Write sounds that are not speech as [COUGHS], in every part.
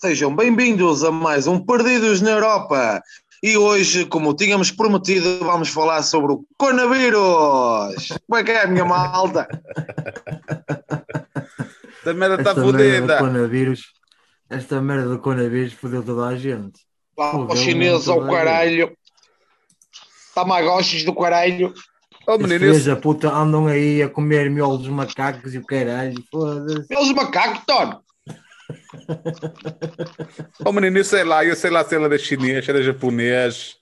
Sejam bem-vindos a mais um Perdidos na Europa. E hoje, como tínhamos prometido, vamos falar sobre o coronavírus. Como é que é, minha malta? Esta merda está fodida. coronavírus, esta merda do coronavírus fodeu toda a gente. Lá para os chineses ao caralho. Tamagotchis do caralho. Oh, menino, filhos esse, da puta andam aí a comer miolos dos macacos e o caralho, foda-se. Eles macacos, Tony. Oh, menino, eu sei lá, eu sei lá se ela era chinês, se era japonês.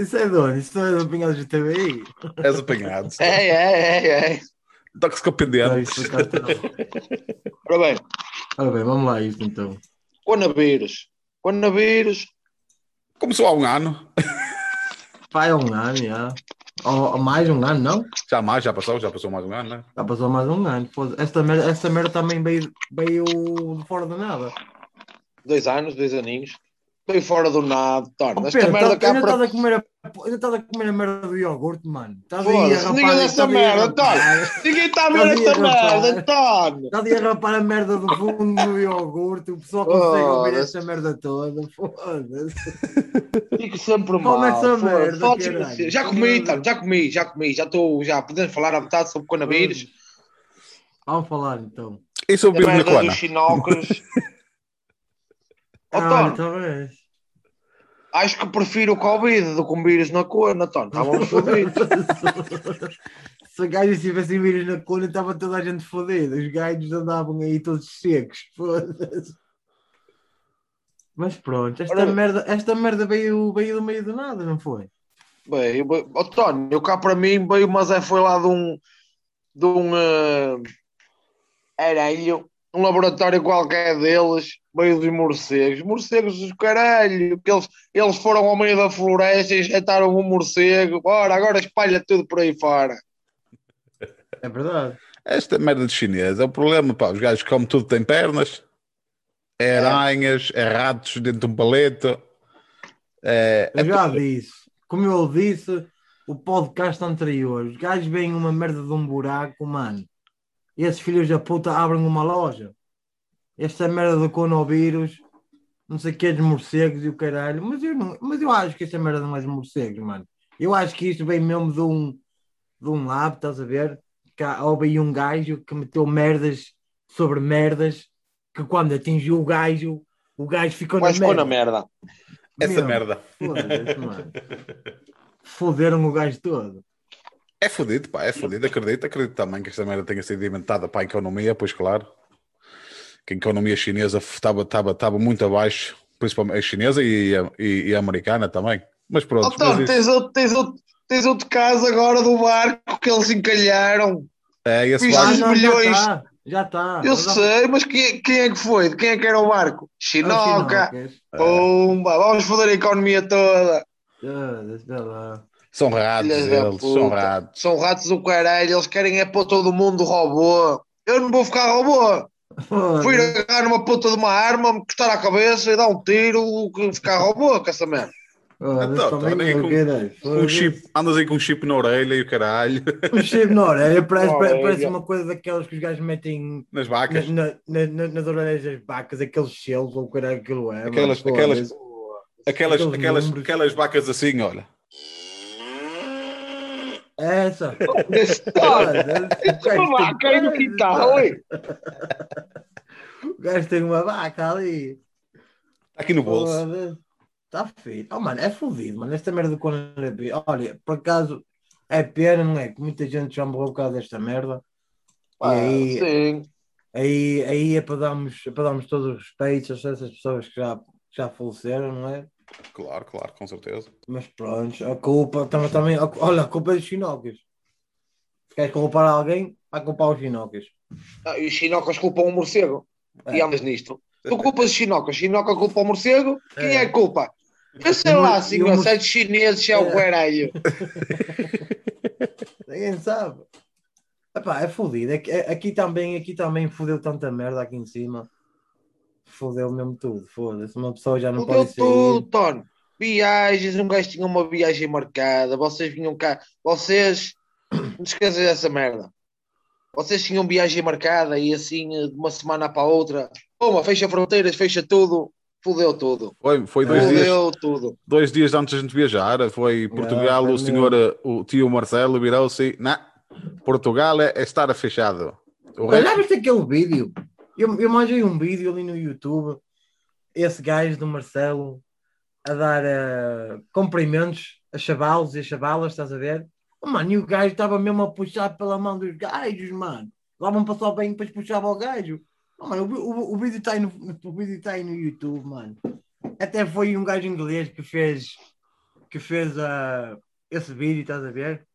Isso é de onde? Isso não é do Pinhal de TVI? És apanhado. É, é, é, é. Isso cá está. Ora bem, Ora bem, vamos lá isto então. coronavírus. Coronavírus. Começou há um ano. Pai, há um ano, já. Ou, mais um ano, não? Já mais, já passou, já passou mais um ano, né? Já passou mais um ano. Esta merda, esta merda também veio, veio de fora de nada. Dois anos, dois aninhos. Veio fora do nada, Tony. Oh, Esta merda tá- cá para... estás a comer a, ainda estás a comer a merda do iogurte, mano. Estás aí a rapar. ninguém dessa estás aí a merda, rapar- Ninguém está a ver esta merda, Tony. Estás aí a rapar a merda do fundo do iogurte. O pessoal consegue ouvir esta merda toda. Foda-se. Fico sempre mal. Come essa merda, você. Já comi, Tony, já comi, já comi. Já estou, já podemos falar à vontade sobre coronavírus. Vamos falar então. E sobre o merda dos Caralho, [LAUGHS] Tony, talvez. Acho que prefiro o Covid do que um vírus na cona, Tony. Estávamos fodidos. [LAUGHS] Se gajos tivessem vírus na cona, estava toda a gente fodida. Os gajos andavam aí todos secos. Foda-se. Mas pronto, esta, Ora- merda, esta merda veio, veio do meio do nada, não foi? Bem, Tony, eu cá para mim veio, mas é foi lá de um de um eh, arelho, um laboratório qualquer deles, veio dos morcegos. Morcegos dos caralho, que eles, eles foram ao meio da floresta e injetaram um morcego. Ora, agora espalha tudo por aí fora. É verdade. Esta merda de chinês é o problema, pá. Os gajos comem tudo, tem pernas. É aranhas, é ratos dentro de um paleto. É, Eu já disse, como eu disse, o podcast anterior, os gajos veem uma merda de um buraco, mano. E esses filhos da puta abrem uma loja. Esta merda do coronavírus, não sei o que é de morcegos e o caralho, mas eu, não, mas eu acho que esta merda não é de morcegos, mano. Eu acho que isto vem mesmo de um, de um lab, estás a ver? Que há- houve aí um gajo que meteu merdas sobre merdas, que quando atingiu o gajo, o gajo ficou Mas na merda. na merda. essa Meu, merda. Foda-se, mano. Foderam o gajo todo. É fodido, pá, é fodido. Acredito, acredito também que esta merda tenha sido inventada para a economia, pois claro. Que a economia chinesa estava, estava, estava muito abaixo, principalmente a chinesa e a, e, e a americana também. Mas pronto, Tony, mas isso- tens outro, tens, outro, tens outro caso agora do barco que eles encalharam. é esse Ah, barco- não, milhões. Já está, já está. Eu Já sei, mas quem, quem é que foi? De Quem é que era o barco? É Chinoca. Chinocas. Pumba, vamos foder a economia toda. Foda-se, vê lá. São ratos, eles, são ratos. São ratos do caralho, eles querem é pôr todo mundo robô. Eu não vou ficar robô. Foda-se. Fui agarrar numa puta de uma arma, me cortar a cabeça e dar um tiro, que ficar robô com essa merda. Então, com-. Um chip, andas aí com um chip na orelha e o caralho, Um chip na orelha. Parece, [LAUGHS] orelha. parece uma coisa daquelas que os gajos metem nas na, vacas. na, na, na- nas orelhas das vacas, aqueles selos ou o caralho que aquilo é. Aquelas- mano, aquelas-. Aquelas, aquelas, números. aquelas vacas assim, olha. É Essa. Desse Foda-se. Uma vaca aí no quintal, [LAUGHS] ui. O gajo tem uma vaca ali. Está aqui no bolso. Está feito. Oh, mano, é fodido, mano. Esta merda do coronavírus. Olha, por acaso, é pena, não é? Que muita gente já morreu por causa desta merda. Pá, E aí, Sim. aí, aí é para darmos, é para darmos todos os respeitos a essas pessoas que já, já faleceram, não é? Claro, claro, com certeza. Mas pronto, a culpa também, também olha, a culpa é dos chinocas. Queres culpar alguém? Vai culpar os chinocas. Ah, e os chinocas culpam o morcego. É. E andas nisto. Tu culpas os chinocas, chinoca culpa o morcego. Quem é É. que culpa? Eu sei lá, e o senhor, mor- sete chineses é o É. caralho. [LAUGHS] Ninguém sabe. Epá, é fodido. É que- é- aqui também, aqui também fodeu tanta merda aqui em cima. Fodeu mesmo tudo. Foda-se. Uma pessoa já não pode sair. tudo, Tony. Viagens, um gajo tinha uma viagem marcada. Vocês vinham cá. Vocês. Não esqueçam dessa merda. vocês tinham viagem marcada e assim de uma semana para a outra, uma fecha fronteiras, fecha tudo, fudeu tudo. Foi, foi dois dias, Fudeu tudo. dois dias antes da gente viajar. Foi Portugal, foi o senhor, o tio Marcelo virou-se. Não, Portugal é, é estar fechado. O Olha, resto, já viste aquele vídeo? Eu, eu manjei um vídeo ali no YouTube, esse gajo do Marcelo a dar eh, cumprimentos a chavalos e a chavalas, estás a ver? Oh, mano, e o gajo estava mesmo a puxar pela mão dos gajos, mano. Lá vão passar bem, depois puxava o gajo. Oh, mano, o, o, o vídeo está aí, tá aí no YouTube, mano. Até foi um gajo inglês que fez, que fez ah, esse vídeo, estás a ver?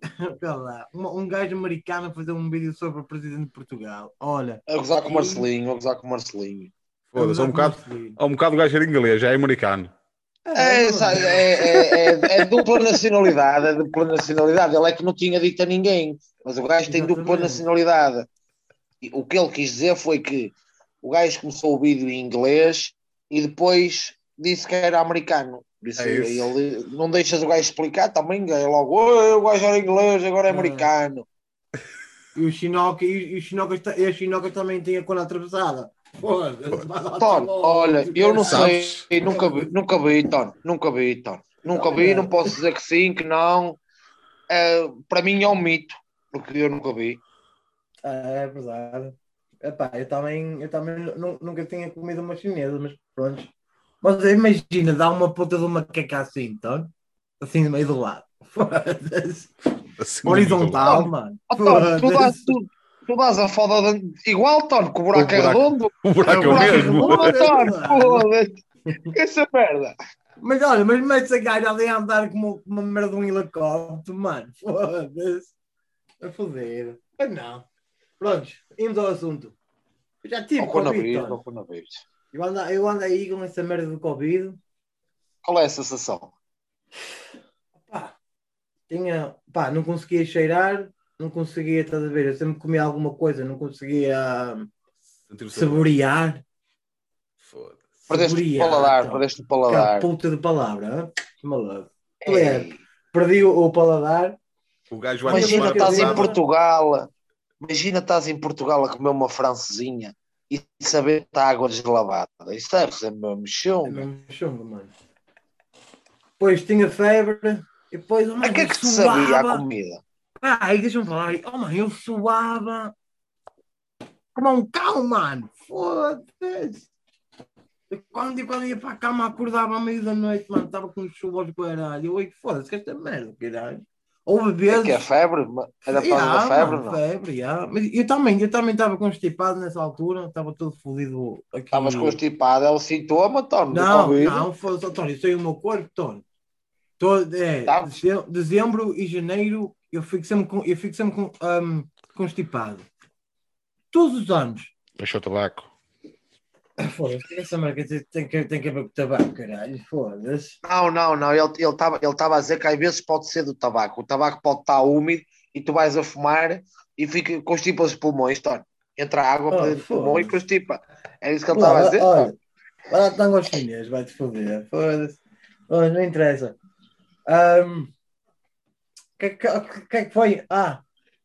[LAUGHS] Olha lá, um, um gajo americano a fazer um vídeo sobre o presidente de Portugal. Olha. A gozar com o Marcelinho, a gozar com o Marcelinho. foda-se, é um bocado, é um bocado o gajo era inglês, já é americano. É, sabe, é, é, é, é dupla nacionalidade, é dupla nacionalidade. Ele é que não tinha dito a ninguém, mas o gajo tem dupla nacionalidade. E o que ele quis dizer foi que o gajo começou o vídeo em inglês e depois disse que era americano. Por isso, É isso. ele não deixas o gajo explicar também, é logo, "Oi, o gajo era inglês, agora é É. americano. E o Chinoca, e, e o está- e a Chinoca também tem a cona atravessada. Lá, Tom, olha, eu não sei, nunca vi, nunca vi, Tom, nunca vi, Tom. Nunca vi, não posso dizer que sim, que não. É, para mim é um mito, porque eu nunca vi. É, é verdade. Epá, eu também, eu também nu- nunca tinha comido uma chinesa, mas pronto. Mas imagina, dá uma puta de uma queca assim, então, assim no meio do lado. [LAUGHS] Foda-se. Assim, Horizontal, mano. Oh, Tom, tu, dás, tu, tu dás a foda de... igual, Tom, que o buraco O é buraco. redondo. O buraco é o é mesmo. Foda-se. essa merda. Mas olha, mas mete a gaja ali a andar como uma merda de um helicóptero, mano. Foda-se. A foder. Mas não. Pronto, indo ao assunto. Eu já tive Ao coronavírus, ao coronavírus. Eu ando, eu ando aí com essa merda do Covid. Qual é a sensação? Pá, tinha, pá, não conseguia cheirar, não conseguia, estás a ver? Eu sempre comia alguma coisa, não conseguia Sentir saborear. Foda-se. Perdeste o Saborear, paladar, Tom. perdeste o paladar. puta de palavra, maluco. É, Perdi o, o paladar. O gajo vai Imagina estás em. Portugal, imagina estás em Portugal a comer uma francesinha e saber que está água deslavada. Isso deve ser mesmo É chunga. mesmo chungo, mano. Depois tinha febre. E depois, oh, A mano, que é que te sabia a suava. comida? Ai, deixa-me falar. Oh, mano, eu suava como um cão, mano. Foda-se. Quando, quando ia para a cama, acordava à meia da noite, mano, estava com chuva aos caralho. Eu, "Oi, foda-se, que esta merda, caralho. Houve É vezes. que é febre? Era da febre, não? febre, ya. Mas eu também, eu também estava constipado nessa altura, estava todo fodido aqui. Estavas constipado, é o sintoma, Tony, Não, não, oh, Tony, isso aí é o meu corpo, Tony. Todo, é, Tá. deze- dezembro e janeiro eu fico sempre, com, eu fico sempre com, ahm, constipado. Todos os anos. Deixa o tabaco. Foda-se, essa marca tem, que, tem que ver com o tabaco, caralho. Foda-se. Não, não, não. Ele estava ele tava- ele tava a dizer que às vezes pode ser do tabaco. O tabaco pode estar úmido e tu vais a fumar e fica, constipa os pulmões, Tony. Entra água Oh, para dentro do pulmão e constipa. É isso que ele estava a dizer. Olha, olha, tango aos chinês, vai-te foder. Foda-se. Não interessa. O que, que, que é que foi? Ah,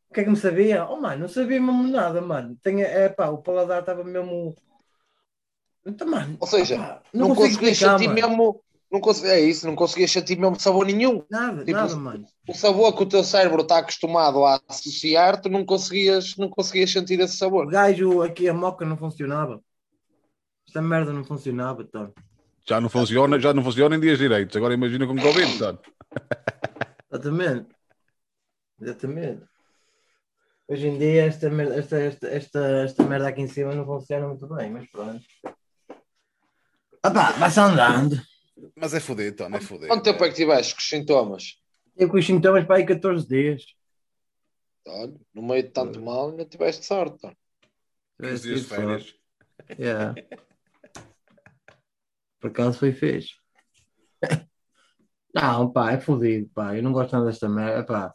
o que é que me sabia? Oh, mano, não sabia mesmo nada, mano. Tenho, é, pá, o paladar estava mesmo. Então, mano, Ou seja, Não, consigo conseguias explicar, sentir mano. mesmo. Não consegui, é isso, não conseguias sentir mesmo sabor nenhum. Nada, tipo, nada, mano. O sabor que o teu cérebro está acostumado a associar, tu não conseguias, não conseguias sentir esse O sabor. gajo aqui, a moca não funcionava. Esta merda não funcionava, então. Já não funciona, já não funciona em dias direitos. Agora imagina com Covid, [COUGHS] sabe? Exatamente. Exatamente. Hoje em dia esta merda, esta, esta, esta, esta merda aqui em cima não funciona muito bem, mas pronto. Ah pá, vai-se andando. Mas é foder, então, é foder. Quanto tempo é que tiveste com os sintomas? Eu com os sintomas para aí 14 dias. Olha, no meio de tanto mal, ainda tiveste sorte. Tony. 15 dias de férias. Yeah. Por acaso foi fez. [LAUGHS] Não, pá, é fodido, pá. Eu não gosto nada desta merda, pá.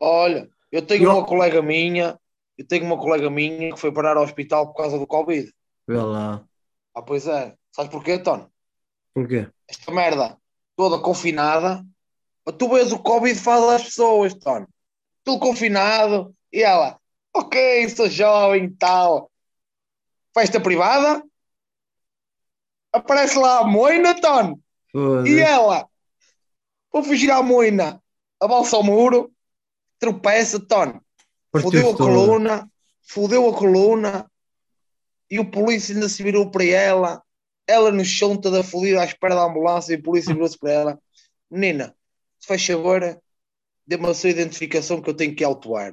Olha, eu tenho Eu- uma colega minha, eu tenho uma colega minha que foi parar ao hospital por causa do Covid. Vê lá. Ah, pois é. Sabes porquê, Tony? Porquê? Esta merda toda confinada. Tu vês o Covid faz às pessoas, Tony. Tudo confinado, E ela, ok, sou jovem e tal. Festa privada? Aparece lá a moina, Tony. E ela, vou fugir à moina, abalsa ao muro, tropeça, Tony. Fudeu a coluna, fudeu a coluna e o polícia ainda se virou para ela. Ela no chão toda fodida à espera da ambulância e o polícia virou-se para ela. Menina, se faz favor, dê-me a sua identificação que eu tenho que autuar.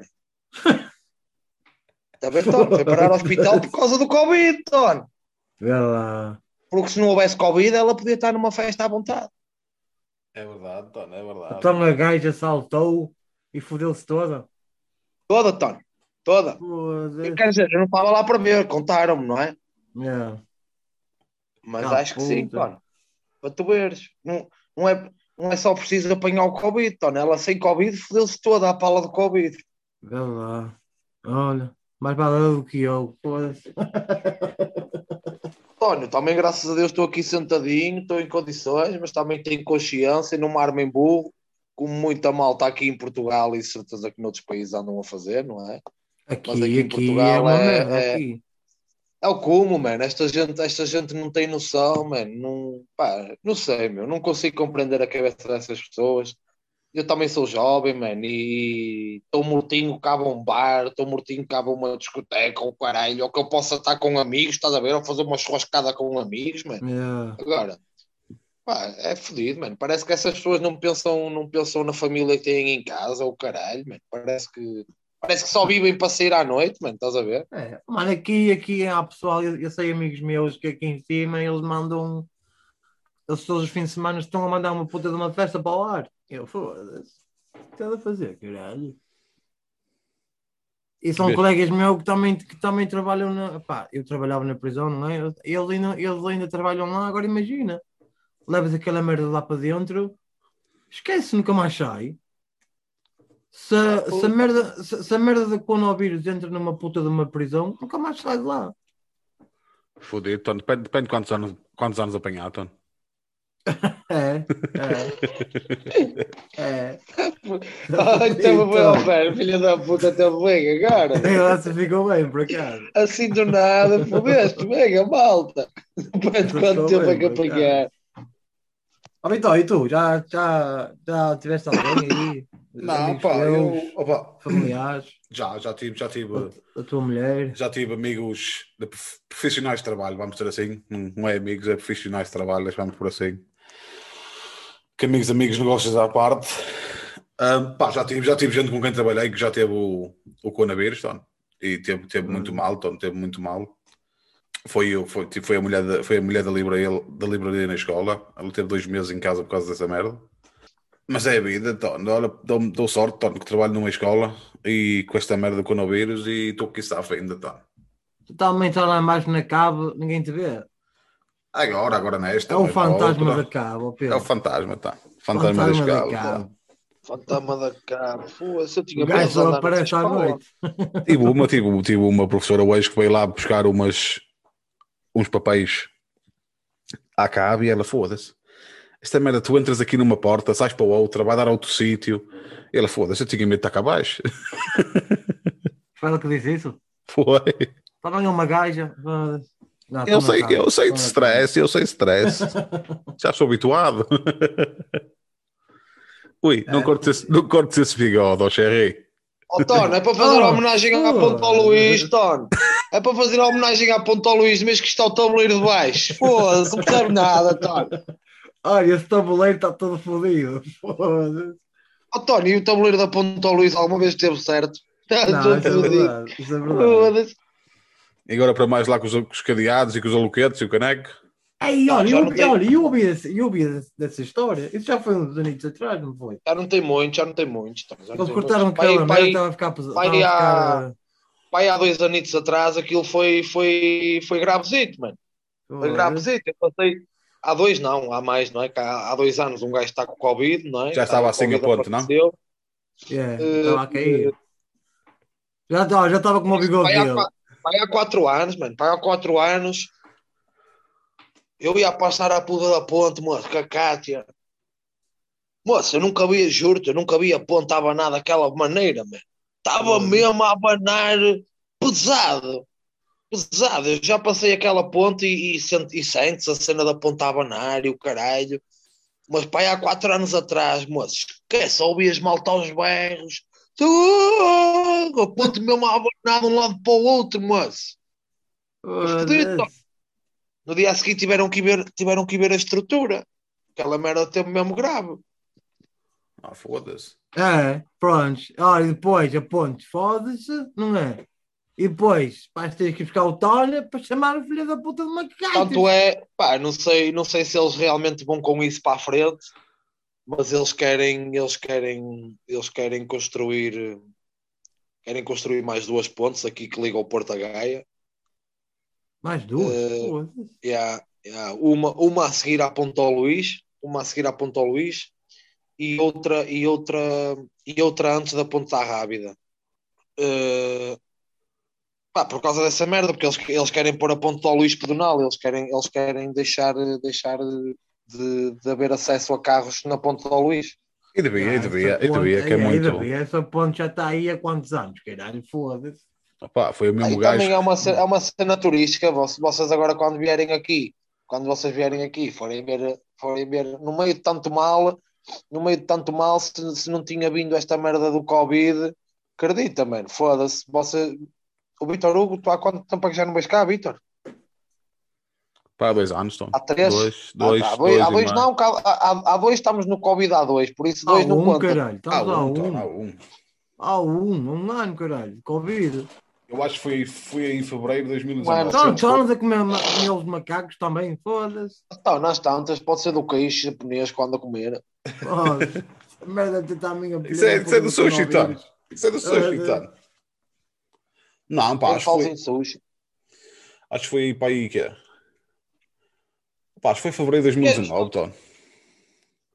Está [LAUGHS] bem, Tony? Foi parar ao hospital por causa do Covid, Tony. Vê lá. Porque se não houvesse Covid, ela podia estar numa festa à vontade. É verdade, Tony, é verdade. Então a gaja saltou e fodeu-se toda. Toda, Tony. Toda. Quer dizer, eu não estava lá para ver, contaram-me, não é? Yeah. Mas Ah, acho que sim, puta. Tony. Para tu veres. Não, não, é, não é só preciso apanhar o Covid, Tony. Ela sem Covid fodeu-se toda à pala do Covid. Vê lá. Olha, mais vale do que eu. [LAUGHS] Tony, também graças a Deus estou aqui sentadinho, estou em condições, mas também tenho consciência, não me armo em burro, como muita malta aqui em Portugal e certeza que noutros países andam a fazer, não é? Aqui, Mas aqui em aqui Portugal é uma é- merda. é- Aqui. É o como, mano. Esta gente, esta gente não tem noção, mano. Não, pá, não sei, meu. Não consigo compreender a cabeça dessas pessoas. Eu também sou jovem, mano, e estou mortinho cá um bar, estou mortinho cá uma discoteca, ou caralho, ou que eu possa estar com amigos, estás a ver? Ou fazer uma churrascada com amigos, mano. Yeah. Agora, pá, é fodido, mano. Parece que essas pessoas não pensam, não pensam na família que têm em casa, ou caralho, mano. Parece que, parece que só vivem para sair à noite, mano, estás a ver? É, mano, aqui, aqui há pessoal, eu, eu sei amigos meus que aqui em cima eles mandam, eles todos os fins de semana estão a mandar uma puta de uma festa para o ar. Eu, foda-se, o que estás a fazer, caralho? E são Vês? colegas meus que também, que também trabalham na. Pá, eu trabalhava na prisão, não é? Eles ainda, eles ainda trabalham lá, agora imagina. Levas aquela merda lá para dentro, esquece, nunca mais sai. Se, se, a merda, se, se a merda de coronavírus entra numa puta de uma prisão, nunca mais sai de lá. Fodido, Tony. Depende, depende de quantos anos, quantos anos apanhar, Tony. [LAUGHS] É, é. é. Ai, teve bem ao pé, filha da puta, teve bem agora. Você ficou bem, por acaso. Assim do nada, fodeste, venha, malta. Depois de quanto tempo é que apanhar? Ó, Vitor, e tu? Já, já, já tiveste alguém aí? [COUGHS] Não, pá, teus, eu opa, Familiares, [COUGHS] já, já tive, já tive, a tua mulher? já tive amigos de prof- profissionais de trabalho, vamos dizer assim. Não, é amigos, é profissionais de trabalho, vamos por assim. Que amigos, amigos, negócios à parte. Ahm, pá, já tive, já tive gente com quem trabalhei que já teve o, o coronavírus. E teve, teve muito mal, Tony, teve muito mal. Foi, eu- foi, tipo, foi, a mulher da, foi a mulher da livraria, da livraria na escola. Ela teve dois meses em casa por causa dessa merda. Mas é a vida, Tony. Olha, dou, dou sorte, Tony, que trabalho numa escola e com esta merda do coronavírus e estou aqui safa ainda, Tony. Tu também estás lá embaixo na cave, ninguém te vê. Agora, agora nesta. É o fantasma outra. da cave, ó É Pedro. o fantasma, tá. Fantasma, da escala. Fantasma da cara, foda-se, eu tinha nessa aparece à noite. Tive uma, tive, tive uma professora hoje que veio lá buscar umas, uns papéis à cave e ela, foda-se. Esta merda, tu entras aqui numa porta, sais para outra, vai dar a outro sítio. Ela, foda-se, eu tinha medo de estar cá abaixo. [LAUGHS] Foi ela que disse isso? Foi. Também é uma gaja. Não, Eu estou sei, cave, eu sei de stress, eu sei de stress. [LAUGHS] Já sou habituado. [LAUGHS] Ui, não É. cortes esse, não cortes esse bigode, ó Xerri. Ó, Tony, é para fazer Oh, homenagem à oh. Ponta ao Luís, Tony. É para fazer homenagem à Ponta ao Luís, mesmo que está o tabuleiro de baixo. Foda-se, não percebe nada, Tony. Olha, esse tabuleiro está todo fodido. Foda-se. Ó, Tony, e o tabuleiro da Ponta ao Luís alguma vez esteve certo? Está Não, todo isso é fodido. verdade. Isso é verdade. Foda-se. E agora para mais lá com os, com os cadeados e com os aluquetes e o caneco. Ei, olha, Já eu, tem- olha, eu ouvi, eu ouvi dessa história. Isso já foi uns anos atrás, não foi? Já não tem muito, já não tem muito. Já não Eles tem cortaram muito. aquela Pai- merda, pai- estava a ficar pesado. pai estava a há- ficar, Pai, há dois anitos atrás, aquilo foi, foi, foi gravesito, mano. uh, Foi gravesito. Eu passei. Há dois, não, há mais, não é? Que há, há dois anos um gajo está com Covid, não é? Já estava assim a ponto, não? Yeah, estava a cair. Já estava já estava com o bigode vai há quatro anos, mano. Vai há quatro anos. Eu ia passar a puta da ponte, moço, com a Cátia. Moço, eu nunca vi, juro-te, eu nunca vi a ponte abanar daquela maneira, mano. estava mesmo a abanar pesado. Pesado. Eu já passei aquela ponte e, e, sente- e sentes a cena da ponte a abanar e o caralho. Mas pai, há quatro anos atrás, moço, esquece, ouvias malta aos berros. A ponte mesmo a abanar de um lado para o outro, moço. Foda-se. No dia a seguir tiveram que ver, tiveram que ver a estrutura. Aquela merda teve mesmo grave. Ah, foda-se. É, pronto. Olha, e depois a ponte foda-se, não é? E depois vais ter que buscar o Tolha para chamar o filho da puta de macaco. Tanto é, pá, não sei, não sei se eles realmente vão com isso para a frente, mas eles querem, eles querem, eles querem construir, querem construir mais duas pontes aqui que ligam o Porto a Gaia. Mais duas? E há- e há uma, uma a seguir à Ponta ao Luís, uma a seguir à Ponta ao Luís e outra, e outra, e outra antes da Ponta à Rábida. Eh, pá, por causa dessa merda, porque eles, eles querem pôr a Ponta ao Luís pedonal, eles querem, eles querem deixar, deixar de, de haver acesso a carros na Ponta ao Luís. E devia, e Ah, devia, essa e devia, ponte- que é aí muito. devia, Essa ponte já está aí há quantos anos, caralho? Foda-se. Pá, foi o Aí mesmo gajo. também é uma, ce- é uma cena turística. Vocês, agora, quando vierem aqui, quando vocês vierem aqui, forem ver, forem ver no meio de tanto mal, no meio de tanto mal, se, se não tinha vindo esta merda do Covid, acredita, mano, foda-se. Você, o Vitor Hugo, tu há quanto tempo é que já não vais cá, Vitor? Pá, há dois anos, Tom. Há três? Dois, Ah, dois, tá, há dois, dois, há dois não, há, há- há dois estamos no Covid há dois, por isso Há dois não um, conta. caralho. Há Estamos há um, Tom, há um. um. Há um, um ano, caralho. Covid. Eu acho que foi, foi em fevereiro de Mano, 2019. Então, Sim, estamos a comer os macacos também, foda-se. Então, nas tantas, pode ser do queijo japonês quando a comer. Foda-se. Merda de tentar a minha Isso é, isso é do sushi, Tom. Tom. Isso é do sushi, É, é. Tom. Não, pá, acho que foi, em acho que foi para aí que é. Pá, acho que foi fevereiro de 2019, Tom.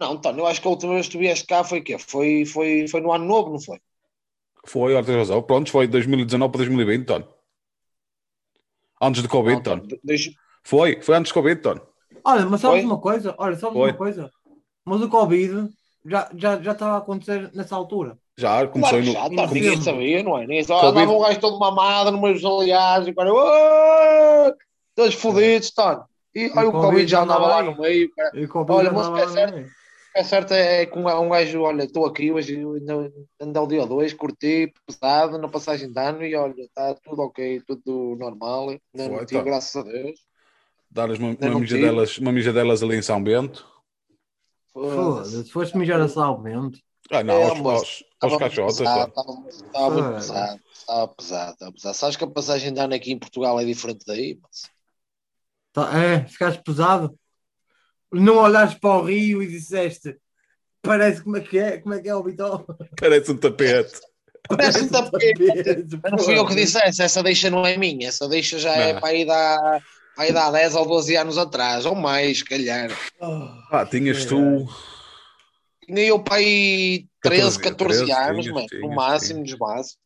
Não, António, eu acho que a última vez que tu vieste cá foi o quê? Foi, foi, foi no ano novo, não foi? Foi, olha, tens razão. Pronto, foi de 2019 para 2020, Tom. Antes de Covid, Não, Tom. António, deixa- Foi, foi antes de Covid, Tom. Olha, mas sabes Foi? uma coisa? Olha, sabes Foi. uma coisa? Mas o Covid já, já, já estava a acontecer nessa altura. Já começou Claro no. já, no- António, ninguém no- sabia, não é? Ninguém sabia. Covid. Andava um gajo todo mamado no meio dos aliados e cara, "Ué!" todos fodidos, António. E olha, o Covid já andava lá no meio. cara. E o Covid Olha, já mas andava é certo. É certo é que um gajo, olha, estou aqui hoje, ainda ao dia 2, curti, pesado, na passagem de ano e olha, está tudo ok, tudo normal. Ainda Foi, não tive, então. graças a Deus. Dar uma, uma, mijadelas, uma mijadelas ali em São Bento. Foda-se. Foste mijar a salvamento. Ah, não, É, aos, aos, aos Estava caixotes. Estava pesado, estava pesado, estava pesado. Sabes que a passagem de ano aqui em Portugal é diferente daí? Mas... Tá, é, ficaste pesado. Não olhaste para o rio e disseste parece como é que é, como é que é o Vitor? Parece um tapete. Parece um tapete. tapete. Mas não fui eu que dissesse, essa deixa não é minha, essa deixa já é Não. para ir dar, para ir dar 10 ou 12 anos atrás, ou mais, se calhar. Ah, tinhas tu. Tinha eu para aí 13, 14, 14 13, anos, tinhas, mano, tinhas, no máximo dos máximos.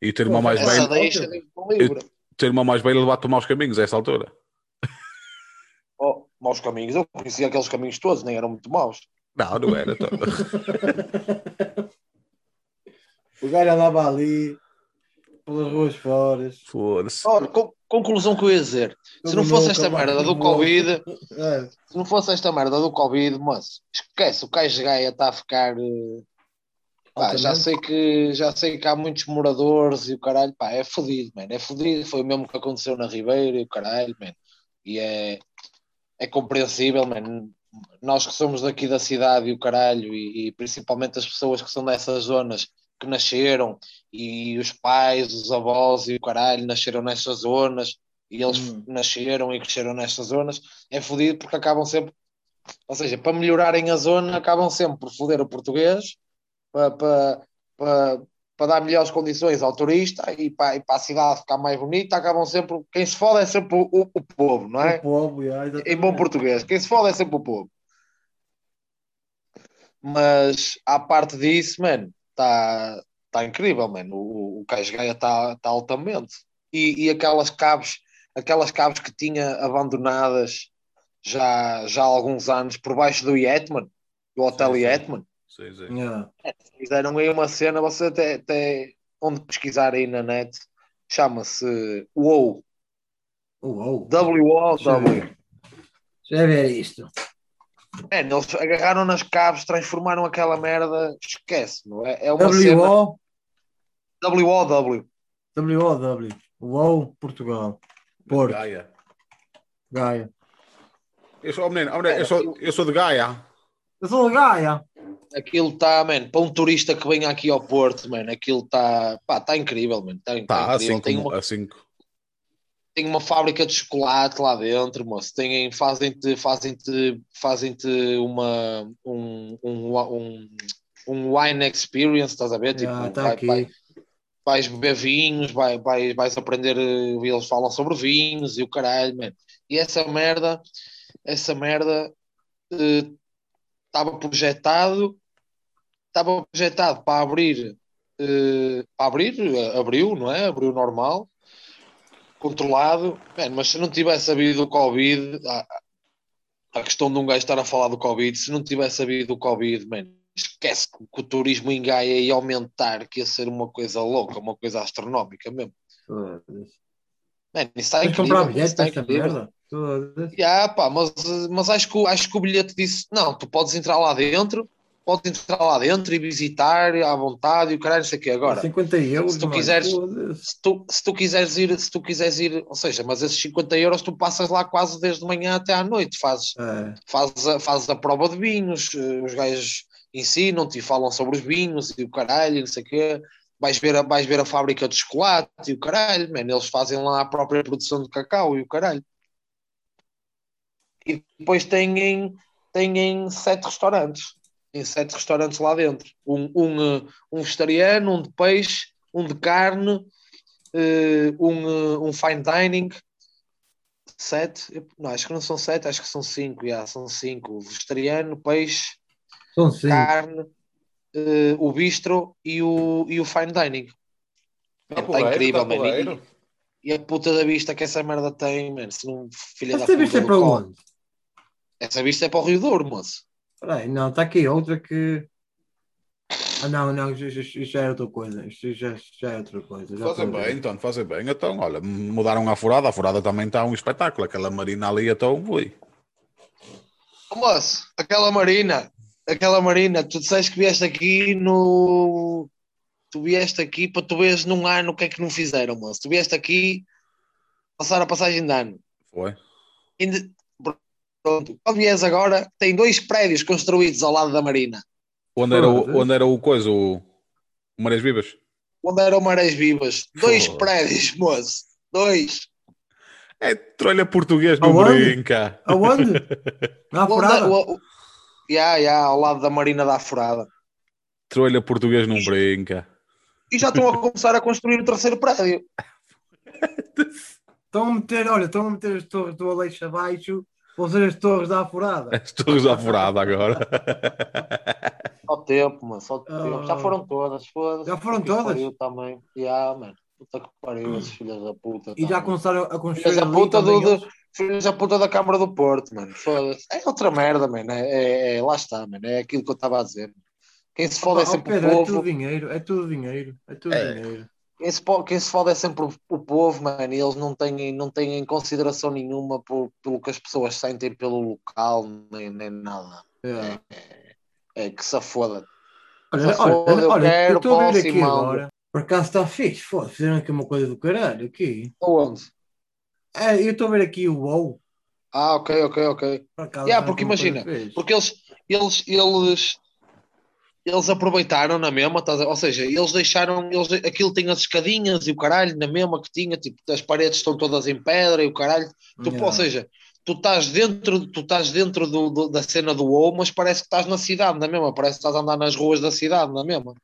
E o teu irmão mais velho. deixa livre. O teu irmão mais velho levar-te maus caminhos a essa altura. Maus caminhos, eu conhecia aqueles caminhos todos, nem eram muito maus. Não, não era. Tom. [LAUGHS] O gajo andava ali pelas ruas fora. Foda-se. Conclusão que eu ia dizer, se não fosse esta merda do Covid, É, se não fosse esta merda do Covid, mas esquece, o Cais de Gaia está a ficar. eh, pá, já, sei que, já sei que há muitos moradores e o caralho, pá, é fodido, mano, é fodido. Foi o mesmo que aconteceu na Ribeira e o caralho, mano. E é, é compreensível, mano. Nós que somos daqui da cidade e o caralho, e, e principalmente as pessoas que são dessas zonas que nasceram, e os pais, os avós e o caralho nasceram nessas zonas, e eles Hum. nasceram e cresceram nestas zonas, é fodido porque acabam sempre, ou seja, para melhorarem a zona, acabam sempre por foder o português, para, para, para, para dar melhores condições ao turista e para, e para a cidade ficar mais bonita, acabam sempre, quem se fode é sempre o, o- o povo, não é? O povo, já, Em bom português, quem se fode é sempre o povo. Mas à parte disso, mano, está tá incrível, mano. O, o Cais Gaia está tá altamente. E, e aquelas cabos, aquelas cabos que tinha abandonadas já, já há alguns anos por baixo do Yetman, do Hotel Sim, sim. Yetman, Sim, sim. Já. fizeram aí uma cena, você até, até onde pesquisar aí na net, chama-se WoW. W-O-W. Deixa eu ver isto. É, eles agarraram nas cabos, transformaram aquela merda, esquece, não é? É uma cena. W-O. W-O-W. W-O-W. Uou, Portugal. Porto, Gaia. Gaia. Eu sou, oh, menino, oh, menino, eu, sou, eu sou de Gaia. Eu sou de Gaia. Aquilo está, man, para um turista que vem aqui ao Porto, man, aquilo está, pá, está incrível, man, está Tá, incrível. assim tem, como. uma, Assim, tem uma fábrica de chocolate lá dentro, moço. Tem, fazem-te fazem fazem uma, um, um, um, um wine experience, estás a ver? Tipo, Já, tá vai- aqui. vai- vais beber vinhos, vai, vai, vais aprender, eh, eles falam sobre vinhos e o caralho, man. E essa merda, essa merda eh, estava projetado, estava projetado para abrir, eh, para abrir, eh, abriu, não é? Abriu normal, controlado, man, mas se não tivesse havido o Covid, a, a questão de um gajo estar a falar do Covid, se não tivesse havido o Covid, man, esquece que, que o turismo em Gaia ia aumentar, que ia ser uma coisa louca, uma coisa astronómica mesmo. Foda-se. Man, isso está incrível. comprar bilhete está desta incrível. merda. Ya, pá, mas, mas acho, que, acho que o bilhete disse: não, tu podes entrar lá dentro, podes entrar lá dentro e visitar à vontade e o caralho, não sei o quê. Agora, 50 euros. se tu quiseres- se tu, se tu quiseres ir, se tu quiseres ir, ou seja, mas esses 50 euros tu passas lá quase desde manhã até à noite, fazes, É. fazes, a, fazes a prova de vinhos, eh, os gajos ensinam-te e falam sobre os vinhos e o caralho, não sei o quê. Vais ver, a, vais ver a fábrica de chocolate e o caralho, man, eles fazem lá a própria produção de cacau e o caralho. E depois têm, têm sete restaurantes. Tem sete restaurantes lá dentro. Um, um, eh, um vegetariano, um de peixe, um de carne, eh, um, eh, um fine dining. Sete? Não, acho que não são sete, acho que são cinco. já, são cinco. Vegetariano, peixe, São cinco. carne, o bistro e o, e o fine dining. Tá Está porreiro, incrível, tá man. porreiro. E, e a puta da vista que essa merda tem, mano. Se não, filha da Essa vista é para onde? Essa vista é para o Rio Douro, moço. Espera aí, não, está aqui outra que. Ah, não, não, isto, já é outra coisa. Isto já, já é outra coisa. Já Fazem bem, então, fazem bem. Então, olha, mudaram a furada. A furada também está um espetáculo. Aquela marina ali, então, ui. Ô, Moço, aquela Marina, aquela Marina, tu disseste que vieste aqui no. Tu vieste aqui para tu veres num ano o que é que não fizeram, moço. Tu vieste aqui passar a passagem de ano. Foi. Ainda- Pronto, quando vies agora, tem dois prédios construídos ao lado da Marina. Onde era, o, onde era o coisa, o, o Marés Vivas? Onde eram Marés Vivas. Dois Foda-se. prédios, moço. Dois. É trolha português, não brinca. Aonde? [LAUGHS] Na furada? o- o- Ya, ya, ao lado da Marina da Furada. Trolha português não brinca. E já estão a começar a construir o terceiro prédio. Estão a meter, olha, estão a meter as torres do Aleixo abaixo, vão ser as torres da furada. As torres da furada agora. [LAUGHS] Só tempo, mano, só tempo. Ah. Já foram todas, foda-se. Já foram todas? pariu também. Já, mano. Puta que pariu, esses filhos da puta. E já também. começaram a construir Filhos da puta do, filhos da puta da Câmara do Porto, mano. Foda-se. É outra merda, mano. É, é- é- lá está, mano. É aquilo que eu estava a dizer. Quem se fode é Opa, ó, sempre Pedro, o é povo. tudo dinheiro, é tudo dinheiro, é tudo É. dinheiro. Quem se, quem se fode é sempre o, o povo, mano. E eles não têm, não têm consideração nenhuma por, pelo que as pessoas sentem pelo local, nem, nem nada. É. É que se foda. Olha, Só olha, foda, eu olha, eu quero, estou a ver aqui agora. Por acaso está fixe, foda fizeram aqui uma coisa do caralho aqui. Aonde? É, eu estou a ver aqui o WoW. Ah, ok, ok, ok. Por acaso, Yeah, porque imagina. Porque eles, eles, eles, eles aproveitaram na mesma, ou seja, eles deixaram, eles, aquilo tem as escadinhas e o caralho na mesma que tinha, tipo, as paredes estão todas em pedra e o caralho, tu, Yeah. ou seja, tu estás dentro, tu estás dentro do, do- da cena do WoW, mas parece que estás na cidade, na mesma, parece que estás a andar nas ruas da cidade, na mesma.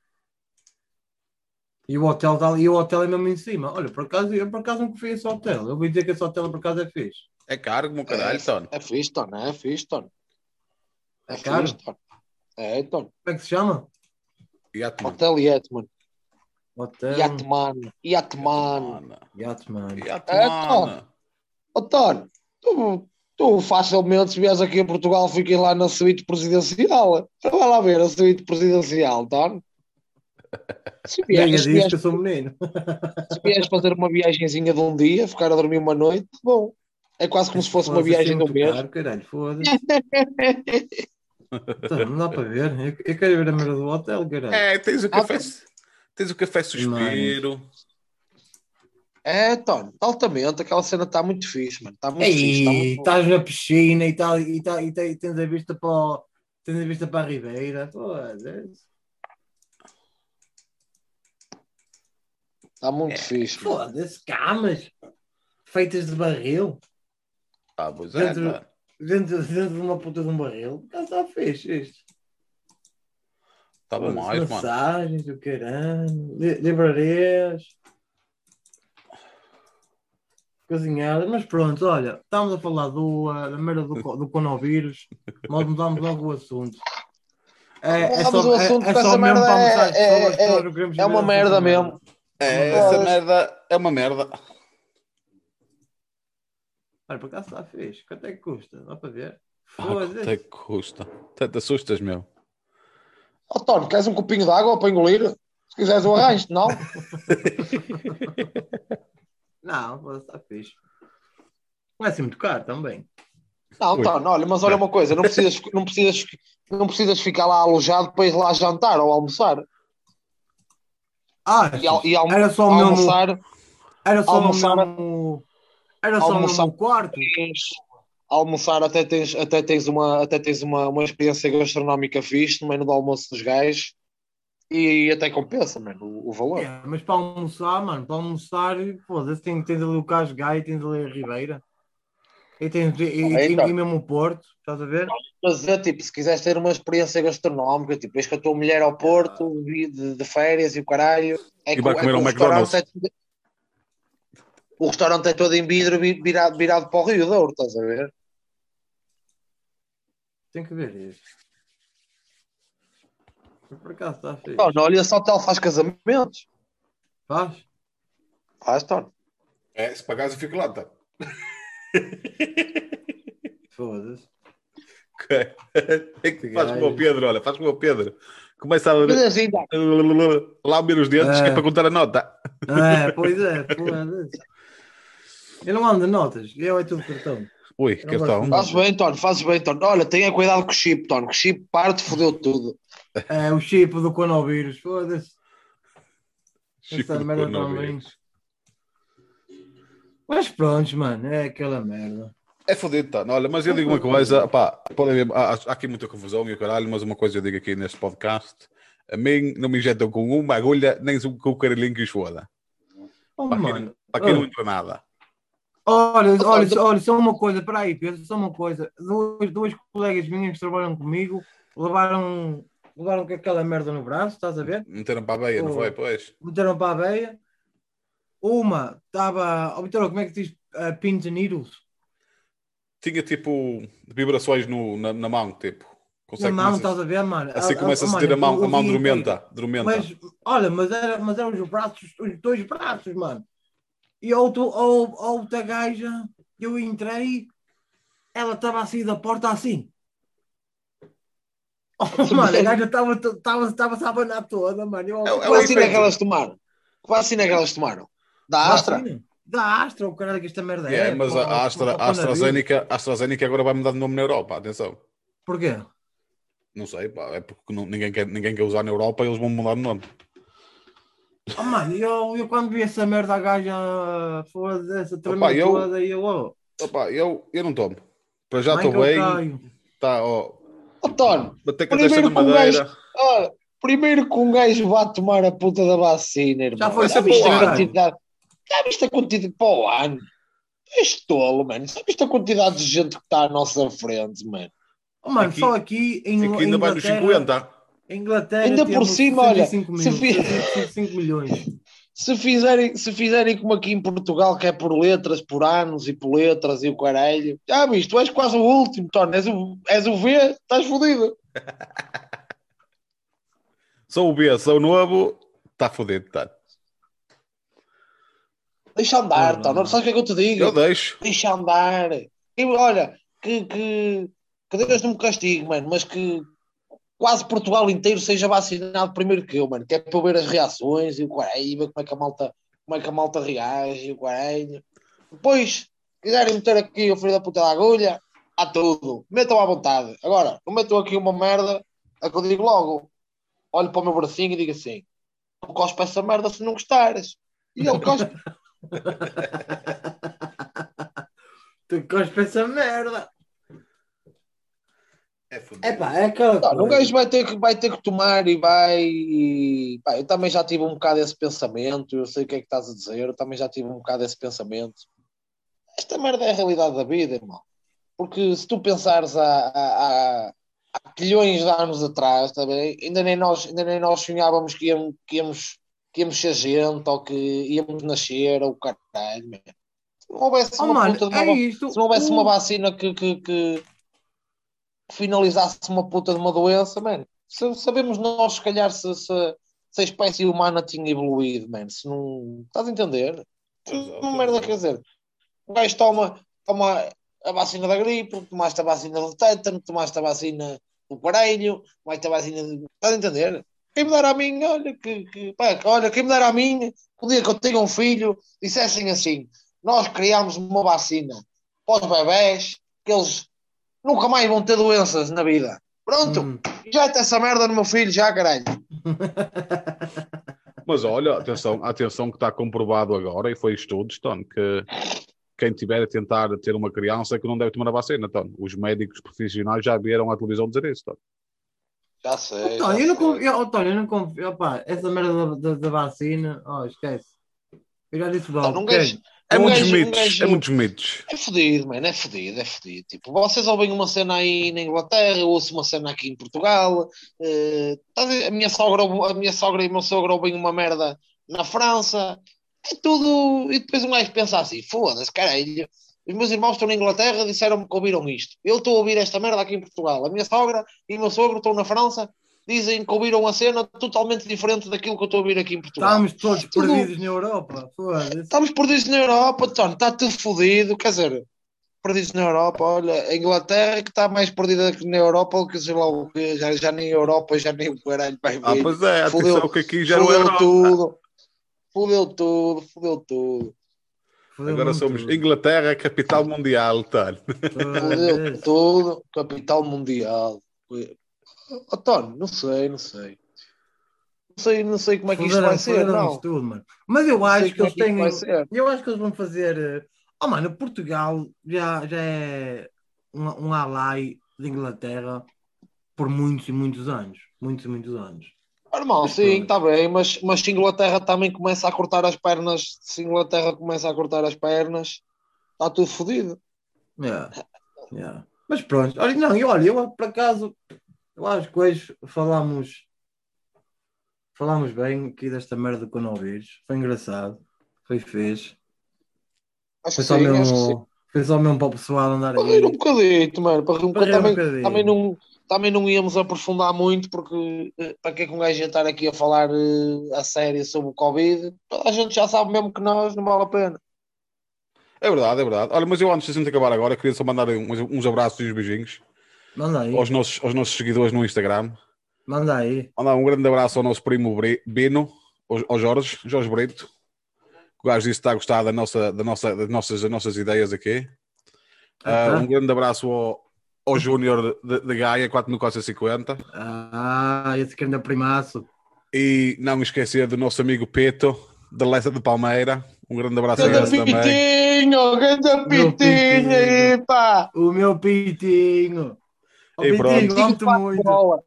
E o hotel está ali, e o hotel é mesmo em cima. Olha, por acaso, eu por acaso não confio esse hotel. Eu ouvi dizer que esse hotel por acaso é fixe. É caro como caralho, é, Tony. é fixe, Tom, é fixe, Tom. É caro? fixe. É, Tom. Como é que se chama? Yatman. Hotel Yatman. Hotel Yatman. Yatman. Yatman. Yatman. Ó, Tony, tu, tu facilmente, se vieres aqui a Portugal, fiquei lá na suíte presidencial. Vai lá ver a suíte presidencial, Tony. Se vieres, se vieres, que eu sou menino. [LAUGHS] se vieres fazer uma viagenzinha de um dia, ficar a dormir uma noite, bom. É quase como se fosse uma viagem assim de um muito mês. caro, caralho, foda-se. [LAUGHS] Então, não dá para ver. Eu, eu quero ver a merda do hotel, caralho. É, tens o café. Tens o café Mano. suspiro. É, Tony, altamente, aquela cena está muito fixe, mano. Está muito fixe. Tá Ei, muito... estás na piscina e, tal, e, tal, e, te- e tens a vista para o- tens a vista para a Ribeira. Foda-se. Tá muito fixe. mano. Foda-se, camas feitas de barril Ah, pois é, Dentro- tá. Dentro, dentro de uma puta de um barril. Já está fixe isto. Foda-se, mais, mano. Massagens, o caralho, li- livrarias, cozinhadas, mas pronto, olha, estamos a falar do, ah, da merda do, do coronavírus, nós mudamos logo o assunto. É, é só, o é, assunto, é porque só essa mesmo merda para é- é- é- queremos é uma merda mesmo. É, essa merda é uma merda. Olha, por acaso está fixe, quanto é que custa? Dá para ver? Ah, quanto é que custa? Até te assustas, meu. Ó, Tony, queres um copinho de água para engolir? Se quiseres, eu arranjo [LAUGHS] não? Não, está fixe. Não é assim muito caro também. Não, Ui. Tony, olha, mas olha uma coisa, não precisas, não precisas, não precisas ficar lá alojado para ir lá jantar ou almoçar. Ah, E, e almo- era só o mesmo. almoçar, Era só almoçar- o mesmo. Era só almoçar- o mesmo quarto. tens- almoçar até tens, até tens, uma, até tens uma, uma experiência gastronómica fixe no meio do almoço dos gajos e até compensa, mano, o, o valor. É, mas para almoçar, mano, para almoçar, foda-se, tens, tens ali o Casgai, tens ali a Ribeira. E tens e, e- Ah, então. e mesmo o Porto, estás a ver? Mas é tipo, se quiseres ter uma experiência gastronómica, tipo, vês com a tua mulher ao Porto de, de- de férias e o caralho, é E vai que- é comer que ao o McDonald's. é- o restaurante é todo em vidro vi- virado, virado para o Rio Douro, estás a ver? Tem que ver isso. Por acaso está feio. Tony, olha, esse hotel faz casamentos. Faz? Faz, Tony. É, se pagares eu fico lá, tá? Foda-se. Ok. É [LAUGHS] que faz como o Pedro, olha, faz como o Pedro. Começa a Mas assim, [LAUGHS] dá. lamber os dedos, É. que é para contar a nota. É, pois é, foda-se. Eu não ando notas, eu é tudo cartão. Ui, cartão. Fazes bem, Tony, fazes bem, Tony. Olha, tenha cuidado com o chip, Tony. que O chip parte, fodeu tudo. É o chip do coronavírus, foda-se. Chico Essa do merda coronavírus. Mas pronto, mano, é aquela merda. É fodido, tá? Olha, mas eu digo uma coisa, pá, pode haver, há, há aqui muita confusão e o caralho, mas uma coisa eu digo aqui neste podcast: a mim não me injetam com uma agulha, nem com o caralhinho que os foda. Oh, Para para aqui não entra nada. Olha, olha, olha, só uma coisa, peraí, Pedro, só uma coisa. Duas, duas colegas minhas que trabalham comigo levaram, levaram com aquela merda no braço, estás a ver? Meteram para a beia, não foi? Pois. Meteram para a veia. Uma estava. Oh, Vitor, como é que diz? Uh, pins and needles. Tinha tipo vibrações no, na, na mão, tipo. Na Consegue mão, começa- estás a ver, mano? assim Ah, começa a ah, sentir a mão, a mão dormenta. dormenta. Mas, olha, mas, era, mas eram os braços, os dois braços, mano. E a outra, a, a outra gaja, eu entrei, ela estava assim da porta assim. [LAUGHS] Oh, mano, a gaja estava estava estava a abanar toda, mano. Eu, É é o vacina que elas tomaram? Que vacina é que elas tomaram? Da Astra? Vacina? Da Astra, o caralho que esta merda É, é. mas a, a, Astra, a. AstraZeneca, a AstraZeneca agora vai mudar de nome na Europa, atenção. Porquê? Não sei, pá, é porque não- ninguém, quer, ninguém quer usar na Europa e eles vão mudar de nome. Oh, mano, eu, eu quando vi essa merda, a gaja foda-se, tremendo eu... toda e eu. Oh. Opa, eu, eu não tomo. Para já é estou bem. Tá, ó. Oh. António, bater com a testa madeira. Gajo, oh, primeiro com um gajo vá tomar a puta da vacina, irmão. Já foi já viste a quantidade. Já viste a quantidade para o ano? És tolo, mano. Já viste a quantidade de gente que está à nossa frente, mano? Oh, mano, aqui, só aqui em. Aqui ainda Inglaterra... vai nos 50. A Inglaterra ainda por cima, olha, se, fi... [LAUGHS] se, fizerem, se fizerem como aqui em Portugal, que é por letras, por anos e por letras e o caralho, já ah, tu és quase o último, Tony, és o, és o V, estás fodido. [LAUGHS] sou o B, sou o novo, está fodido, tá. Deixa andar, não, não, não. sabes o que é que eu te digo? Eu deixo. Deixa andar. E, olha, que, que, que Deus não me castigue, mano, mas que quase Portugal inteiro seja vacinado primeiro que eu, mano, que é para ver as reações e o caralho, ver como é que a malta, como é que a malta reage e o caralho. Depois, quiserem meter aqui o filho da puta da agulha, há tudo. Metam à vontade. Agora, não metam aqui uma merda, é que eu digo logo. Olho para o meu bracinho e digo assim: não cospe essa merda se não gostares. E ele cospe. [LAUGHS] tu cospe essa merda. É fudido. É pá, é aquela Não, um coisa. gajo vai ter, que, vai ter que tomar e vai. e, pá, eu também já tive um bocado esse pensamento. Eu sei o que é que estás a dizer. Eu também já tive um bocado esse pensamento. Esta merda é a realidade da vida, irmão. Porque se tu pensares há, há, há, há quilhões de anos atrás, tá bem? ainda, nem nós, ainda nem nós sonhávamos que íamos, que, íamos, que íamos ser gente ou que íamos nascer ou caralho. man. Se não houvesse Oh, uma mano, puta de é uma se não houvesse o- uma vacina que, que, que finalizasse uma puta de uma doença, mano, sa- sabemos nós, se calhar, se, se, se a espécie humana tinha evoluído, mano, se não. Estás a entender? Exato, Uma merda, exato. quer dizer, o gajo toma, toma a vacina da gripe, tomaste a vacina do tétano, tomaste a vacina do parelho, tomaste a vacina. De... Estás a entender? Quem me dera a mim, olha, que, que, pá, olha, quem me dera a mim, o dia que eu tenha um filho, dissessem assim: nós criámos uma vacina para os bebés, que eles nunca mais vão ter doenças na vida. Pronto, Hum. já tem essa merda no meu filho, já caralho. [LAUGHS] Mas olha, atenção, atenção que está comprovado agora, e foi estudos, Tony, que quem tiver a tentar ter uma criança é que não deve tomar a vacina, Tony. Os médicos profissionais já vieram à televisão dizer isso, Tony. Já sei. Então, já eu não confio, oh, eu não confio, opá, essa merda da, da, da vacina, oh, esquece. Eu já disse logo, Não, gajo- É Um muitos gajo- um mitos, gajo- é muitos mitos. É fodido, mano, é fodido, é fodido. Tipo, vocês ouvem uma cena aí na Inglaterra, eu ouço uma cena aqui em Portugal. tá a minha sogra, a minha sogra e o meu sogro ouvem uma merda na França. É tudo. E depois um gajo pensa assim: foda-se, caralho. Os meus irmãos estão na Inglaterra disseram-me que ouviram isto. Eu estou a ouvir esta merda aqui em Portugal. A minha sogra e o meu sogro estão na França, dizem que ouviram a cena totalmente diferente daquilo que eu estou a ouvir aqui em Portugal. Estamos todos Tudo- perdidos na Europa, foda-se. Estamos perdidos na Europa, Tony, está tudo fodido, quer dizer, perdidos na Europa, olha, a Inglaterra é que está mais perdida que na Europa, que sei lá o quê, já, já nem Europa, já nem o caralho vai Ah, ver. pois é, atenção Fudeu- que aqui já não é Fudeu tudo, fudeu tudo, fudeu tudo, Fodeu Agora somos tudo. Inglaterra, capital mundial, Tony. fudeu tudo, capital mundial. Oh, Tony, não sei, não sei. Não sei, não sei como é que isto vai ser, não. tudo, mano. Mas eu Não acho que é eles isto têm. Eu acho que eles vão fazer. eh, Oh, mano, Portugal já, já é um, um alai de Inglaterra por muitos e muitos anos. Muitos e muitos anos. Normal, sim, está bem, mas, mas se Inglaterra também começa a cortar as pernas, se Inglaterra começa a cortar as pernas, está tudo fodido. Yeah. Yeah. Mas pronto, olha, não, e olha, eu por acaso, eu acho que hoje falámos, falámos bem aqui desta merda com o vírus. Foi engraçado, foi fixe. Acho Foi que só sim, acho que sim. mesmo, foi só mesmo para o pessoal andar Para rir um aí. bocadinho, mano, para rir um Para bocadinho. um Também, bocadinho. também, não, também não íamos aprofundar muito, porque eh, para que é que um gajo ia estar aqui a falar eh, a sério sobre o Covid? Toda a gente já sabe mesmo que nós não vale a pena. É verdade, é verdade. Olha, mas eu antes de a gente acabar agora, queria só mandar uns, uns abraços e uns beijinhos Manda aí, aos nossos, aos nossos seguidores no Instagram. manda aí. Mandar um grande abraço ao nosso primo Bre- Bino, ao, ao Jorge, Jorge Brito. O gajo disse que está a gostar da nossa, da nossa, das, nossas, das nossas ideias aqui. Ah, tá. um grande abraço ao, ao Júnior de, de Gaia, 4450. Ah, esse que anda primaço. E não esquecer do nosso amigo Peto, da Lessa de Palmeira. Um grande abraço a Ganda eles também. pitinho, ganda Meu pitinho aí, pá! O meu pitinho. O E pronto. pitinho, muito.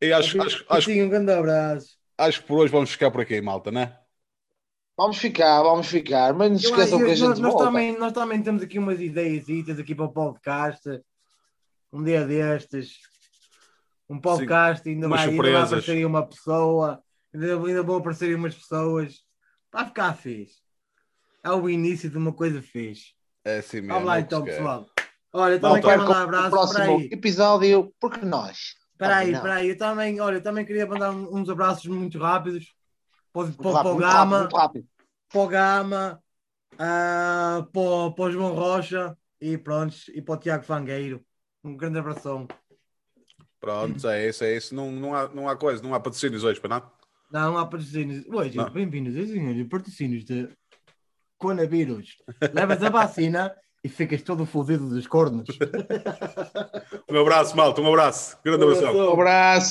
E acho, acho, acho, Pitinho, um grande abraço. acho que por hoje vamos ficar por aqui, malta, né? Vamos ficar, vamos ficar, mas não se esqueçam eu- que a gente nós, nós volta. também, nós também temos aqui umas ideias aqui para o podcast. Um dia destes. Um podcast, ainda vai, ainda vai surpresas. aparecer uma pessoa. Ainda, ainda vão aparecer umas pessoas. Vai ficar fixe. É o início de uma coisa fixe. É assim mesmo. Vamos lá então, pessoal. Olha, também Bom, quero mandar um abraço. Próximo aí. episódio, porque nós. Espera aí, espera aí. Eu também, olha, eu também queria mandar uns abraços muito rápidos para, para, para o Gama. Rápido, rápido. Para o Gama, uh, para, para o João Rocha e pronto, e para o Tiago Fangueiro. Um grande abração. Pronto, é isso, é isso. Não, não, há, não há coisa, não há patrocínios hoje, para nada? Não, não há patrocínios. Hoje, bem-vindos, senhores, patrocínios de coronavírus. Levas a vacina e ficas todo fodido dos cornos. [LAUGHS] um abraço, malta, um abraço. Grande abração. Um abraço.